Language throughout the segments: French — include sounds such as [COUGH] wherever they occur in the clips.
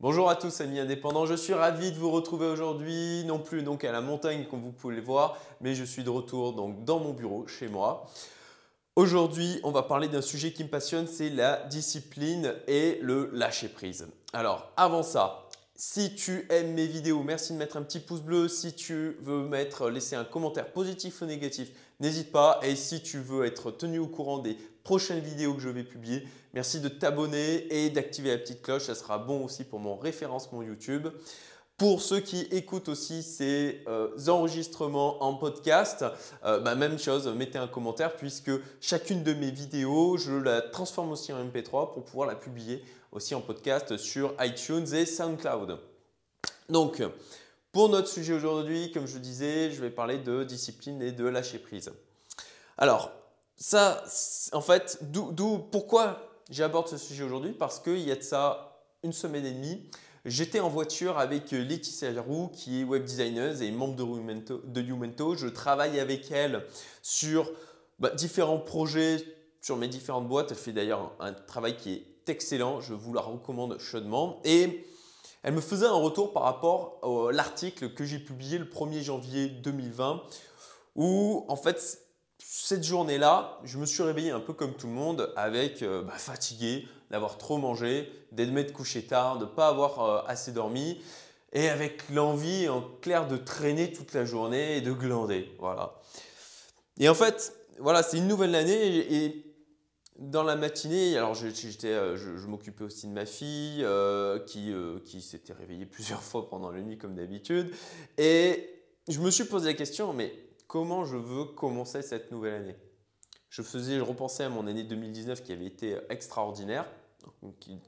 Bonjour à tous amis indépendants, je suis ravi de vous retrouver aujourd'hui, non plus donc à la montagne comme vous pouvez le voir, mais je suis de retour donc dans mon bureau chez moi. Aujourd'hui, on va parler d'un sujet qui me passionne, c'est la discipline et le lâcher prise. Alors avant ça, si tu aimes mes vidéos, merci de mettre un petit pouce bleu. Si tu veux mettre, laisser un commentaire positif ou négatif, n'hésite pas. Et si tu veux être tenu au courant des prochaines vidéos que je vais publier, merci de t'abonner et d'activer la petite cloche. Ça sera bon aussi pour mon référencement YouTube. Pour ceux qui écoutent aussi ces euh, enregistrements en podcast, euh, bah, même chose, mettez un commentaire puisque chacune de mes vidéos, je la transforme aussi en MP3 pour pouvoir la publier aussi en podcast sur iTunes et SoundCloud. Donc, pour notre sujet aujourd'hui, comme je disais, je vais parler de discipline et de lâcher prise. Alors, ça, en fait, d'où, pourquoi j'aborde ce sujet aujourd'hui? Parce qu'il y a de ça une semaine et demie, j'étais en voiture avec Laetitia Roux, qui est web designer et membre de Youmento. Je travaille avec elle sur bah, différents projets, sur mes différentes boîtes. Elle fait d'ailleurs un, travail qui est excellent, je vous la recommande chaudement. Et elle me faisait un retour par rapport à l'article que j'ai publié le 1er janvier 2020, où en fait cette journée-là, je me suis réveillé un peu comme tout le monde, avec euh, bah, fatigué, d'avoir trop mangé, d'être couché tard, de ne pas avoir euh, assez dormi, et avec l'envie en clair de traîner toute la journée et de glander. Voilà. Et en fait, voilà, c'est une nouvelle année et, dans la matinée, alors je, euh, je, m'occupais aussi de ma fille qui, qui s'était réveillée [LAUGHS] plusieurs fois pendant la nuit comme d'habitude, et je me suis posé la question, mais comment je veux commencer cette nouvelle année? Je je repensais à mon année 2019 qui avait été extraordinaire.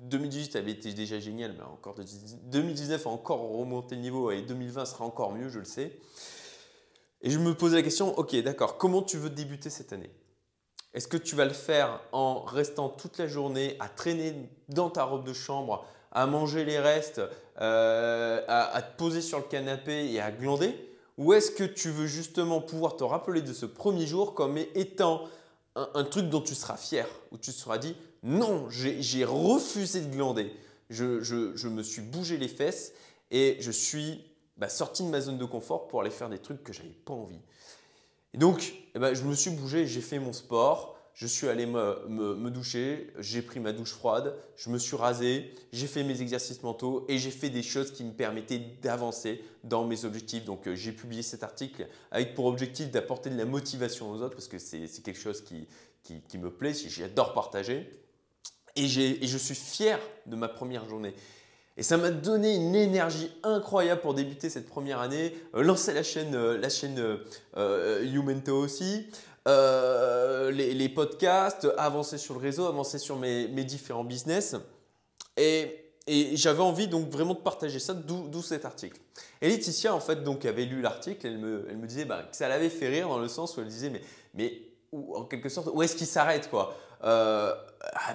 2018 avait été déjà génial, mais encore 2019 a encore remonté le niveau et 2020 sera encore mieux, je le sais. Et je me posais la question, ok, d'accord, comment tu veux débuter cette année? Est-ce que tu vas le faire en restant toute la journée à traîner dans ta robe de chambre, à manger les restes, euh, à te poser sur le canapé et à glander? Ou est-ce que tu veux justement pouvoir te rappeler de ce premier jour comme étant un, truc dont tu seras fier, où tu seras dit non, j'ai refusé de glander, je, me suis bougé les fesses et je suis bah, sorti de ma zone de confort pour aller faire des trucs que j'avais pas envie. Et donc, eh ben, je me suis bougé, j'ai fait mon sport, je suis allé me, doucher, j'ai pris ma douche froide, je me suis rasé, j'ai fait mes exercices mentaux et j'ai fait des choses qui me permettaient d'avancer dans mes objectifs. Donc euh, j'ai publié cet article avec pour objectif d'apporter de la motivation aux autres parce que c'est quelque chose qui, qui, me plaît, j'adore partager. Et, et je suis fier de ma première journée. Et ça m'a donné une énergie incroyable pour débuter cette première année, euh, lancer la chaîne, euh, la chaîne Youmento aussi, euh, les, podcasts, avancer sur le réseau, avancer sur mes, différents business. Et, j'avais envie donc vraiment de partager ça, d'où cet article. Et Laetitia, en fait, donc, avait lu l'article, elle me, disait bah, que ça l'avait fait rire dans le sens où elle disait, mais, mais en quelque sorte, où est-ce qu'il s'arrête quoi? Euh,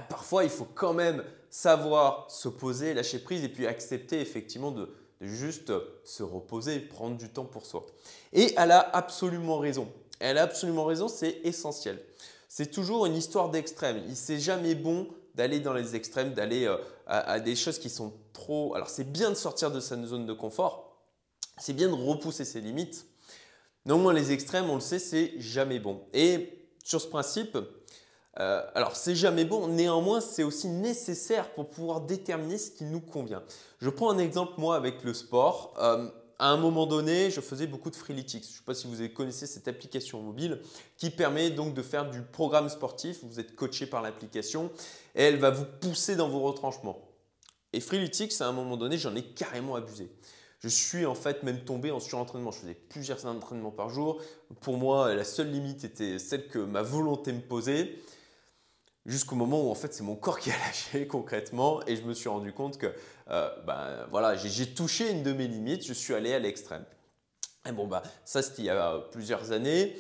Parfois, il faut quand même savoir se poser, lâcher prise et puis accepter effectivement de, juste se reposer, prendre du temps pour soi. Et elle a absolument raison. Elle a absolument raison, c'est essentiel. C'est toujours une histoire d'extrême. C'est jamais bon d'aller dans les extrêmes, d'aller euh, à, des choses qui sont trop. Alors c'est bien de sortir de sa zone de confort, c'est bien de repousser ses limites. Néanmoins, les extrêmes, on le sait, c'est jamais bon. Et sur ce principe, euh, alors c'est jamais bon, néanmoins c'est aussi nécessaire pour pouvoir déterminer ce qui nous convient. Je prends un exemple moi avec le sport. Euh, à un moment donné, je faisais beaucoup de Freeletics. Je ne sais pas si vous connaissez cette application mobile qui permet donc de faire du programme sportif. Vous êtes coaché par l'application et elle va vous pousser dans vos retranchements. Et Freeletics, à un moment donné, j'en ai carrément abusé. Je suis en fait même tombé en surentraînement. Je faisais plusieurs entraînements par jour. Pour moi, la seule limite était celle que ma volonté me posait jusqu'au moment où en fait c'est mon corps qui a [LAUGHS] lâché concrètement et je me suis rendu compte que euh, ben, voilà, j'ai touché une de mes limites, je suis allé à l'extrême. Et bon, bah, ça c'était il y a plusieurs années.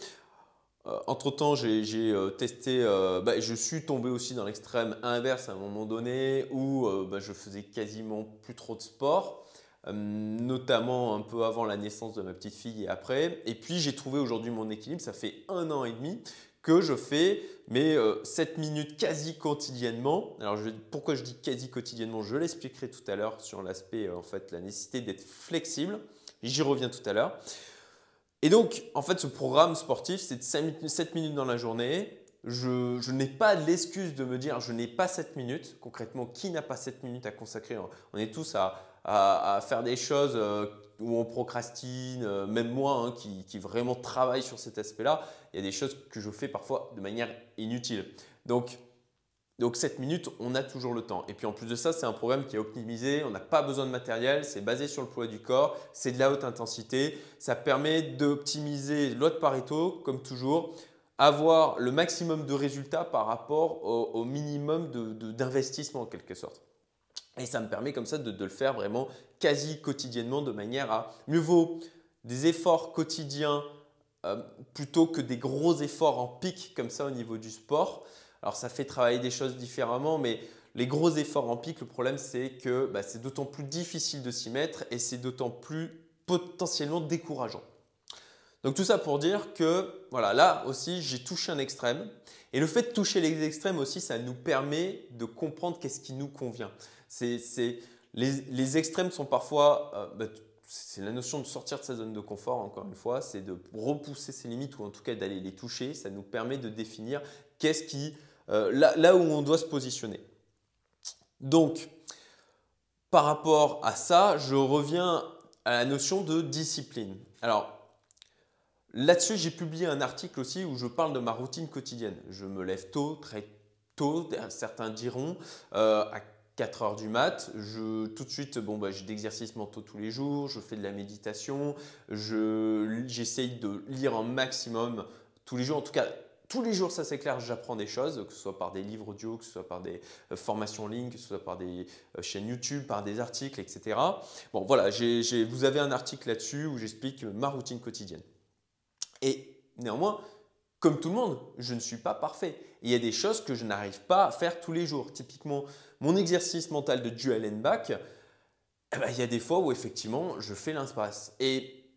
Euh, entre temps, j'ai euh, testé, bah, je suis tombé aussi dans l'extrême inverse à un moment donné où bah, je faisais quasiment plus trop de sport. Euh, notamment un peu avant la naissance de ma petite fille et après. Et puis j'ai trouvé aujourd'hui mon équilibre. Ça fait un an et demi que je fais mes 7 minutes quasi quotidiennement. Alors pourquoi je dis quasi quotidiennement, je l'expliquerai tout à l'heure sur l'aspect en fait la nécessité d'être flexible. J'y reviens tout à l'heure. Et donc, en fait, ce programme sportif, c'est 7 minutes dans la journée. Je, n'ai pas l'excuse de me dire je n'ai pas 7 minutes. Concrètement, qui n'a pas 7 minutes à consacrer? On est tous à, faire des choses euh, où on procrastine, euh, même moi hein, qui, vraiment travaille sur cet aspect-là. Il y a des choses que je fais parfois de manière inutile. Donc, donc 7 minutes, on a toujours le temps. Et puis en plus de ça, c'est un programme qui est optimisé, on n'a pas besoin de matériel, c'est basé sur le poids du corps, c'est de la haute intensité, ça permet d'optimiser l'autre Pareto, comme toujours, avoir le maximum de résultats par rapport au, minimum d'investissement en quelque sorte. Et ça me permet comme ça de, le faire vraiment quasi quotidiennement de manière à mieux vaut des efforts quotidiens euh, plutôt que des gros efforts en pic comme ça au niveau du sport. Alors ça fait travailler des choses différemment, mais les gros efforts en pic, le problème c'est que bah, c'est d'autant plus difficile de s'y mettre et c'est d'autant plus potentiellement décourageant. Donc tout ça pour dire que voilà, là aussi j'ai touché un extrême et le fait de toucher les extrêmes aussi, ça nous permet de comprendre qu'est-ce qui nous convient. C'est, les, extrêmes sont parfois, euh, bah, c'est la notion de sortir de sa zone de confort, encore une fois, c'est de repousser ses limites ou en tout cas d'aller les toucher. Ça nous permet de définir qu'est-ce qui euh, là, où on doit se positionner. Donc, par rapport à ça, je reviens à la notion de discipline. Alors, là-dessus, j'ai publié un article aussi où je parle de ma routine quotidienne. Je me lève tôt, très tôt, certains diront, euh, à 4 heures du mat. Je, tout de suite, bon, bah, j'ai d'exercices mentaux tous les jours, je fais de la méditation, j'essaye de lire un maximum tous les jours, en tout cas tous les jours, ça c'est clair, j'apprends des choses, que ce soit par des livres audio, que ce soit par des euh, formations en ligne, que ce soit par des euh, chaînes YouTube, par des articles, etc. Bon, voilà, vous avez un article là-dessus où j'explique ma routine quotidienne. Et néanmoins, comme tout le monde, je ne suis pas parfait. il y a des choses que je n'arrive pas à faire tous les jours. Typiquement, mon exercice mental de dual and back, eh ben, il y a des fois où effectivement, je fais l'inspace. Et,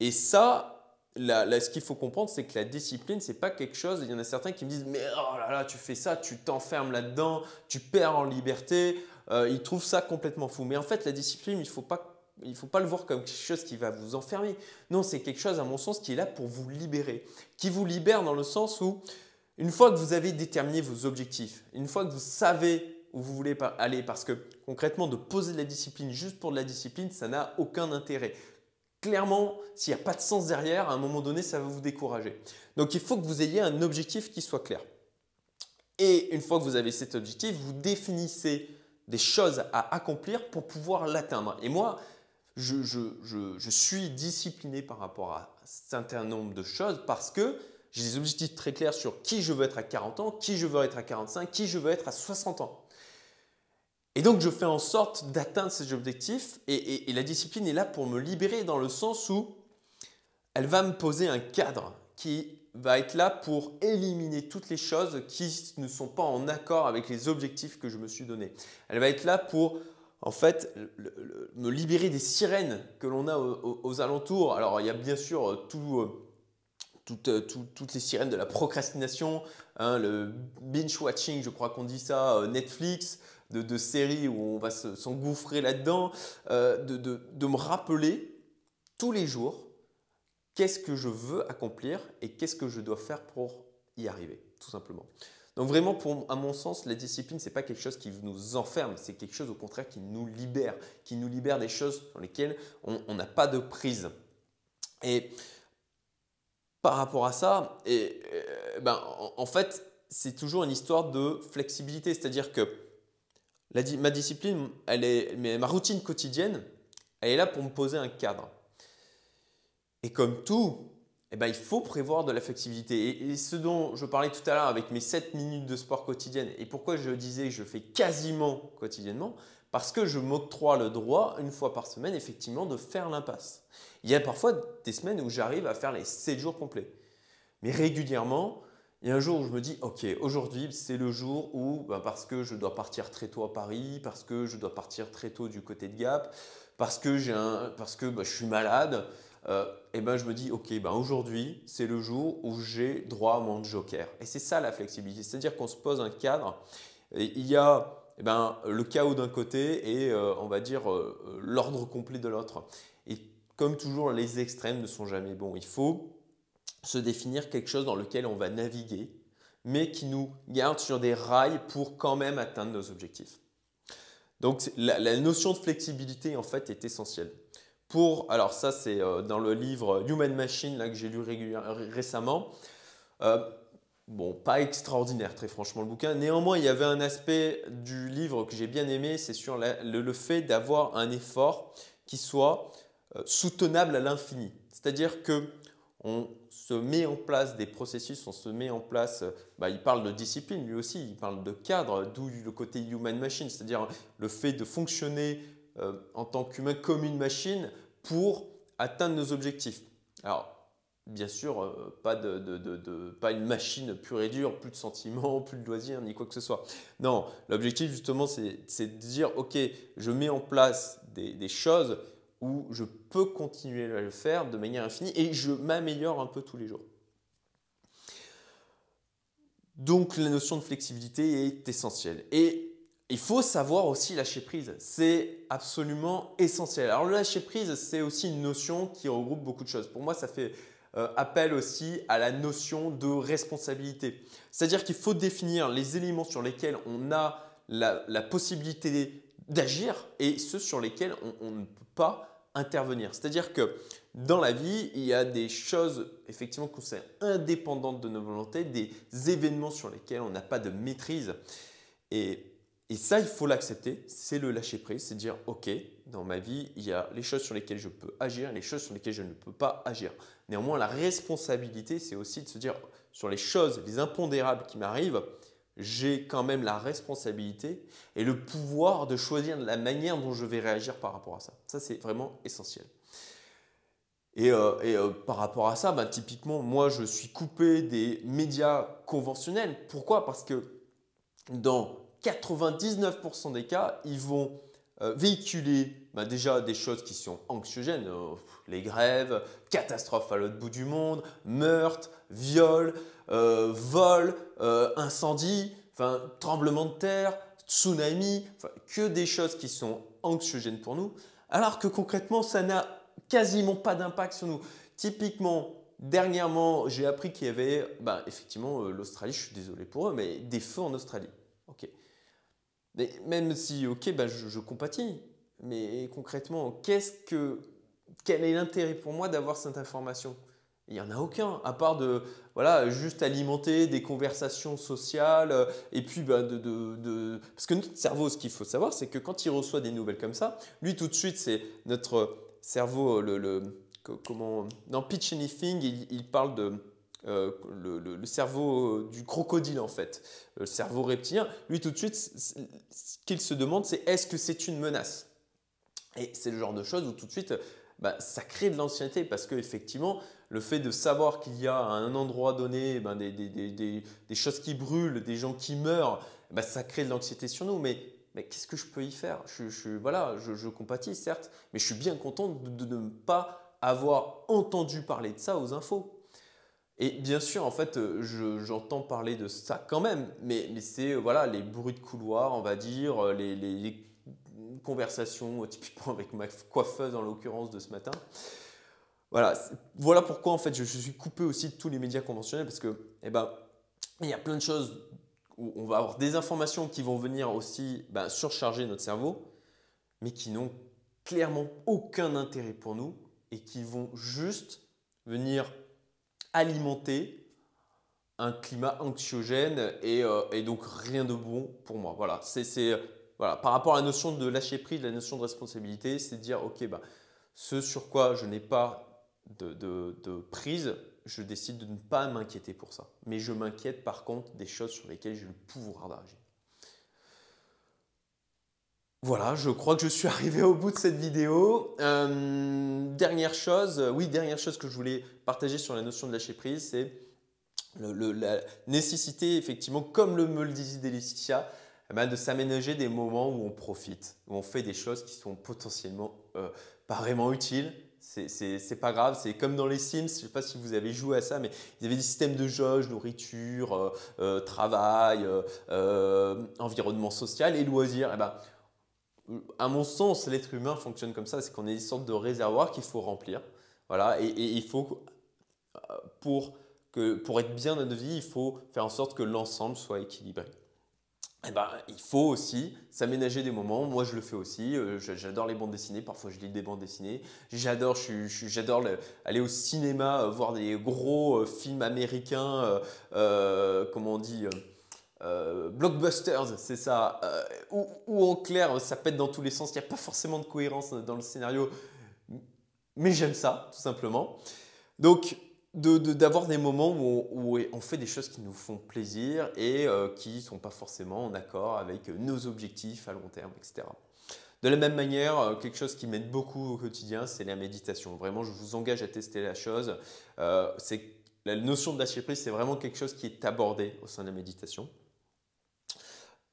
et ça, ce qu'il faut comprendre, c'est que la discipline, c'est pas quelque chose. Il y en a certains qui me disent Mais oh là là, tu fais ça, tu t'enfermes là-dedans, tu perds en liberté. Euh, ils trouvent ça complètement fou. Mais en fait, la discipline, il faut pas. Il ne faut pas le voir comme quelque chose qui va vous enfermer. Non, c'est quelque chose, à mon sens, qui est là pour vous libérer. Qui vous libère dans le sens où, une fois que vous avez déterminé vos objectifs, une fois que vous savez où vous voulez aller, parce que concrètement, de poser de la discipline juste pour de la discipline, ça n'a aucun intérêt clairement, s'il n'y a pas de sens derrière, à un moment donné, ça va vous décourager. Donc il faut que vous ayez un objectif qui soit clair. Et une fois que vous avez cet objectif, vous définissez des choses à accomplir pour pouvoir l'atteindre. Et moi, je, suis discipliné par rapport à un certain nombre de choses parce que j'ai des objectifs très clairs sur qui je veux être à 40 ans, qui je veux être à 45, qui je veux être à 60 ans. Et donc, je fais en sorte d'atteindre ces objectifs et, la discipline est là pour me libérer dans le sens où elle va me poser un cadre qui va être là pour éliminer toutes les choses qui ne sont pas en accord avec les objectifs que je me suis donnés. Elle va être là pour en fait me libérer des sirènes que l'on a aux, alentours. Alors il y a bien sûr euh, euh, toutes les sirènes de la procrastination, hein, le binge watching, je crois qu'on dit ça, euh, Netflix, de, séries où on va s'engouffrer là-dedans, euh, de, me rappeler tous les jours qu'est-ce que je veux accomplir et qu'est-ce que je dois faire pour y arriver, tout simplement. Donc vraiment, pour, à mon sens, la discipline, ce n'est pas quelque chose qui nous enferme, c'est quelque chose au contraire qui nous libère, qui nous libère des choses dans lesquelles on n'a pas de prise. Et par rapport à ça, et, euh, ben, en fait, c'est toujours une histoire de flexibilité, c'est-à-dire que ma discipline, elle est, mais ma routine quotidienne, elle est là pour me poser un cadre. Et comme tout, eh ben, il faut prévoir de la flexibilité. Et, ce dont je parlais tout à l'heure avec mes 7 minutes de sport quotidienne, et pourquoi je disais que je fais quasiment quotidiennement, parce que je m'octroie le droit, une fois par semaine, effectivement, de faire l'impasse. Il y a parfois des semaines où j'arrive à faire les 7 jours complets. Mais régulièrement, il y a un jour où je me dis, ok, aujourd'hui c'est le jour où, ben, parce que je dois partir très tôt à Paris, parce que je dois partir très tôt du côté de Gap, parce que, un, parce que ben, je suis malade, euh, et ben je me dis, ok, ben aujourd'hui, c'est le jour où j'ai droit à mon joker. Et c'est ça la flexibilité, c'est-à-dire qu'on se pose un cadre, il y a eh ben, le chaos d'un côté et euh, on va dire euh, l'ordre complet de l'autre. Et comme toujours, les extrêmes ne sont jamais bons. Il faut se définir quelque chose dans lequel on va naviguer, mais qui nous garde sur des rails pour quand même atteindre nos objectifs. Donc la, notion de flexibilité en fait est essentielle. Pour, alors ça c'est euh, dans le livre Human Machine là, que j'ai lu récemment. Bon, pas extraordinaire, très franchement, le bouquin. Néanmoins, il y avait un aspect du livre que j'ai bien aimé, c'est sur le, fait d'avoir un effort qui soit euh, soutenable à l'infini. C'est-à-dire que on se met en place des processus, on se met en place, euh, bah, il parle de discipline lui aussi, il parle de cadre, d'où le côté human machine, c'est-à-dire le fait de fonctionner euh, en tant qu'humain comme une machine pour atteindre nos objectifs. Alors, bien sûr, euh, pas, une machine pure et dure, plus de sentiments, plus de loisirs, ni quoi que ce soit. Non, l'objectif justement, c'est de dire, OK, je mets en place des, choses où je peux continuer à le faire de manière infinie et je m'améliore un peu tous les jours. Donc la notion de flexibilité est essentielle. Et il faut savoir aussi lâcher prise. C'est absolument essentiel. Alors le lâcher prise, c'est aussi une notion qui regroupe beaucoup de choses. Pour moi, ça fait euh, appelle aussi à la notion de responsabilité. C'est-à-dire qu'il faut définir les éléments sur lesquels on a la, possibilité d'agir et ceux sur lesquels on, ne peut pas intervenir. C'est-à-dire que dans la vie, il y a des choses effectivement qui sont indépendantes de nos volontés, des événements sur lesquels on n'a pas de maîtrise. Et et ça, il faut l'accepter, c'est le lâcher prise, c'est dire, OK, dans ma vie, il y a les choses sur lesquelles je peux agir, les choses sur lesquelles je ne peux pas agir. Néanmoins, la responsabilité, c'est aussi de se dire, sur les choses, les impondérables qui m'arrivent, j'ai quand même la responsabilité et le pouvoir de choisir la manière dont je vais réagir par rapport à ça. Ça, c'est vraiment essentiel. Et, euh, euh, par rapport à ça, ben, typiquement, moi, je suis coupé des médias conventionnels. Pourquoi? Parce que dans 99% des cas, ils vont euh, véhiculer bah, déjà des choses qui sont anxiogènes, euh, les grèves, catastrophes à l'autre bout du monde, meurtres, viols, euh, vols, incendies, enfin, tremblements de terre, tsunami, que des choses qui sont anxiogènes pour nous, alors que concrètement, ça n'a quasiment pas d'impact sur nous. Typiquement, dernièrement, j'ai appris qu'il y avait, bah, effectivement, l'Australie, je suis désolé pour eux, mais des feux en Australie. Ok. Mais même si, ok, bah, je, compatis, mais concrètement, qu'est-ce que, quel est l'intérêt pour moi d'avoir cette information? Il n'y en a aucun, à part de voilà, juste alimenter des conversations sociales. Et puis, bah, de, de, parce que notre cerveau, ce qu'il faut savoir, c'est que quand il reçoit des nouvelles comme ça, lui, tout de suite, c'est notre cerveau, le, le comment, dans Pitch Anything, il parle de euh, le, cerveau euh, du crocodile en fait, le cerveau reptilien, lui tout de suite, ce qu'il se demande, c'est est-ce que c'est une menace? Et c'est le genre de choses où tout de suite, bah, ça crée de l'ancienneté parce qu'effectivement, le fait de savoir qu'il y a à un endroit donné ben, des, des, des, des, choses qui brûlent, des gens qui meurent, bah, ça crée de l'anxiété sur nous. Mais, mais qu'est-ce que je peux y faire? Je, je, Voilà, je, je, compatis certes, mais je suis bien content de ne pas avoir entendu parler de ça aux infos. Et bien sûr, en fait, euh, j'entends parler de ça quand même, mais, c'est euh, voilà, les bruits de couloir, on va dire, euh, les, conversations, typiquement avec ma coiffeuse en l'occurrence de ce matin. Voilà, voilà pourquoi en fait je, suis coupé aussi de tous les médias conventionnels parce que eh ben, il y a plein de choses où on va avoir des informations qui vont venir aussi ben, surcharger notre cerveau, mais qui n'ont clairement aucun intérêt pour nous et qui vont juste venir alimenter un climat anxiogène euh, et, donc rien de bon pour moi. Voilà, c'est voilà, par rapport à la notion de lâcher prise, la notion de responsabilité, c'est dire ok, bah, ce sur quoi je n'ai pas de, de, prise, je décide de ne pas m'inquiéter pour ça. Mais je m'inquiète par contre des choses sur lesquelles j'ai le pouvoir d'agir. Voilà, je crois que je suis [LAUGHS] arrivé au bout de cette vidéo. Euh, dernière chose, oui, dernière chose que je voulais partager sur la notion de lâcher prise, c'est la nécessité, effectivement, comme le me le disait Laetitia, eh ben, de s'aménager des moments où on profite, où on fait des choses qui sont potentiellement euh, pas vraiment utiles. c'est pas grave. C'est comme dans les Sims, je sais pas si vous avez joué à ça, mais il y avait des systèmes de jauge, nourriture, euh, travail, environnement social et loisirs. Eh ben, à mon sens, l'être humain fonctionne comme ça, c'est qu'on est une sorte de réservoir qu'il faut remplir. Voilà, et, il faut, pour, que, pour être bien dans notre vie, il faut faire en sorte que l'ensemble soit équilibré. Eh ben, il faut aussi s'aménager des moments. Moi, je le fais aussi. Euh, j'adore les bandes dessinées. Parfois, je lis des bandes dessinées. J'adore, j'adore aller au cinéma, euh, voir des gros euh, films américains, comment on dit, blockbusters, c'est ça. ou, en clair, ça pète dans tous les sens. Il n'y a pas forcément de cohérence dans le scénario, mais j'aime ça, tout simplement. Donc, d'avoir des moments où on, fait des choses qui nous font plaisir et euh, qui ne sont pas forcément en accord avec nos objectifs à long terme, etc. De la même manière, euh, quelque chose qui m'aide beaucoup au quotidien, c'est la méditation. Vraiment, je vous engage à tester la chose. Euh, la notion de lâcher prise, c'est vraiment quelque chose qui est abordé au sein de la méditation.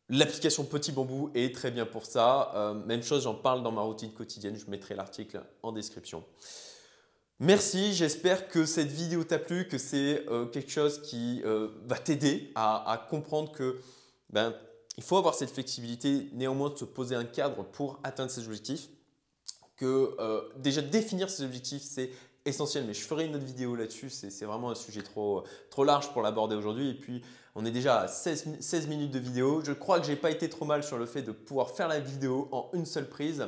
L'application Petit Bambou est très bien pour ça. même chose, j'en parle dans ma routine quotidienne. Je mettrai l'article en description. Merci, j'espère que cette vidéo t'a plu, que c'est euh, quelque chose qui euh, va t'aider à, comprendre que ben, il faut avoir cette flexibilité, néanmoins de se poser un cadre pour atteindre ses objectifs, que euh, déjà définir ses objectifs c'est essentiel, mais je ferai une autre vidéo là-dessus, c'est vraiment un sujet trop, trop large pour l'aborder aujourd'hui et puis on est déjà à 16, 16 minutes de vidéo, je crois que j'ai pas été trop mal sur le fait de pouvoir faire la vidéo en une seule prise.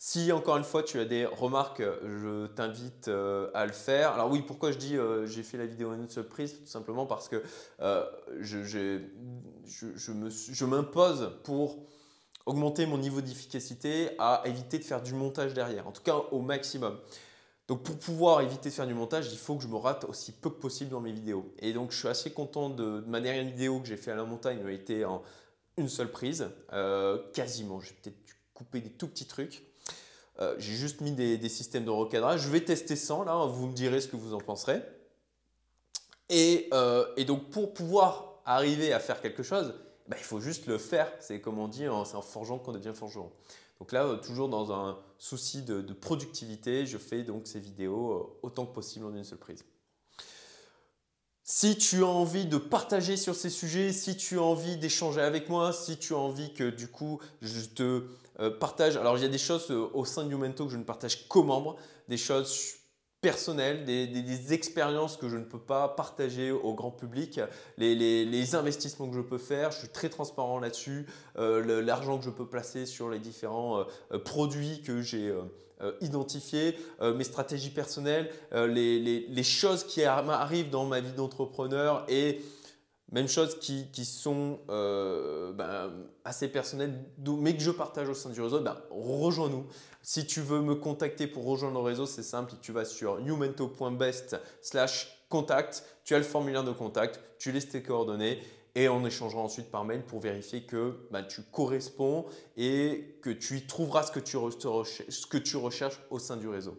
Si encore une fois tu as des remarques, je t'invite euh, à le faire. Alors oui, pourquoi je dis euh, j'ai fait la vidéo en une seule prise? Tout simplement parce que euh, je, m'impose pour augmenter mon niveau d'efficacité à éviter de faire du montage derrière, en tout cas au maximum. Donc pour pouvoir éviter de faire du montage, il faut que je me rate aussi peu que possible dans mes vidéos. Et donc je suis assez content de, ma dernière vidéo que j'ai fait à la montagne a été en une seule prise, quasiment. J'ai peut-être coupé des tout petits trucs. Euh, j'ai juste mis des, systèmes de recadrage. Je vais tester sans, là, vous me direz ce que vous en penserez. Et, euh, donc pour pouvoir arriver à faire quelque chose, bah, il faut juste le faire. C'est comme on dit, hein, c'est en forgeant qu'on devient forgeron. Donc là, euh, toujours dans un souci de, productivité, je fais donc ces vidéos autant que possible en une seule prise. Si tu as envie de partager sur ces sujets, si tu as envie d'échanger avec moi, si tu as envie que du coup je te euh, partage, alors il y a des choses euh, au sein de Youmento que je ne partage qu'aux membres, des choses personnelles, des, expériences que je ne peux pas partager au grand public, les, investissements que je peux faire, je suis très transparent là-dessus, euh, l'argent que je peux placer sur les différents produits que j'ai euh, identifier euh, mes stratégies personnelles, euh, les, choses qui arrivent dans ma vie d'entrepreneur et même chose qui, sont ben, assez personnelles, mais que je partage au sein du réseau, ben, rejoins-nous. Si tu veux me contacter pour rejoindre le réseau, c'est simple, tu vas sur newmento.best slash contact, tu as le formulaire de contact, tu laisses tes coordonnées et on échangera ensuite par mail pour vérifier que bah, tu corresponds et que tu y trouveras ce que tu recherches au sein du réseau.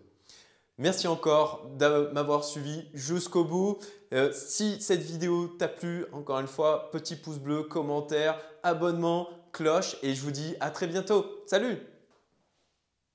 Merci encore de m'avoir suivi jusqu'au bout. Euh, si cette vidéo t'a plu, encore une fois, petit pouce bleu, commentaire, abonnement, cloche et je vous dis à très bientôt. Salut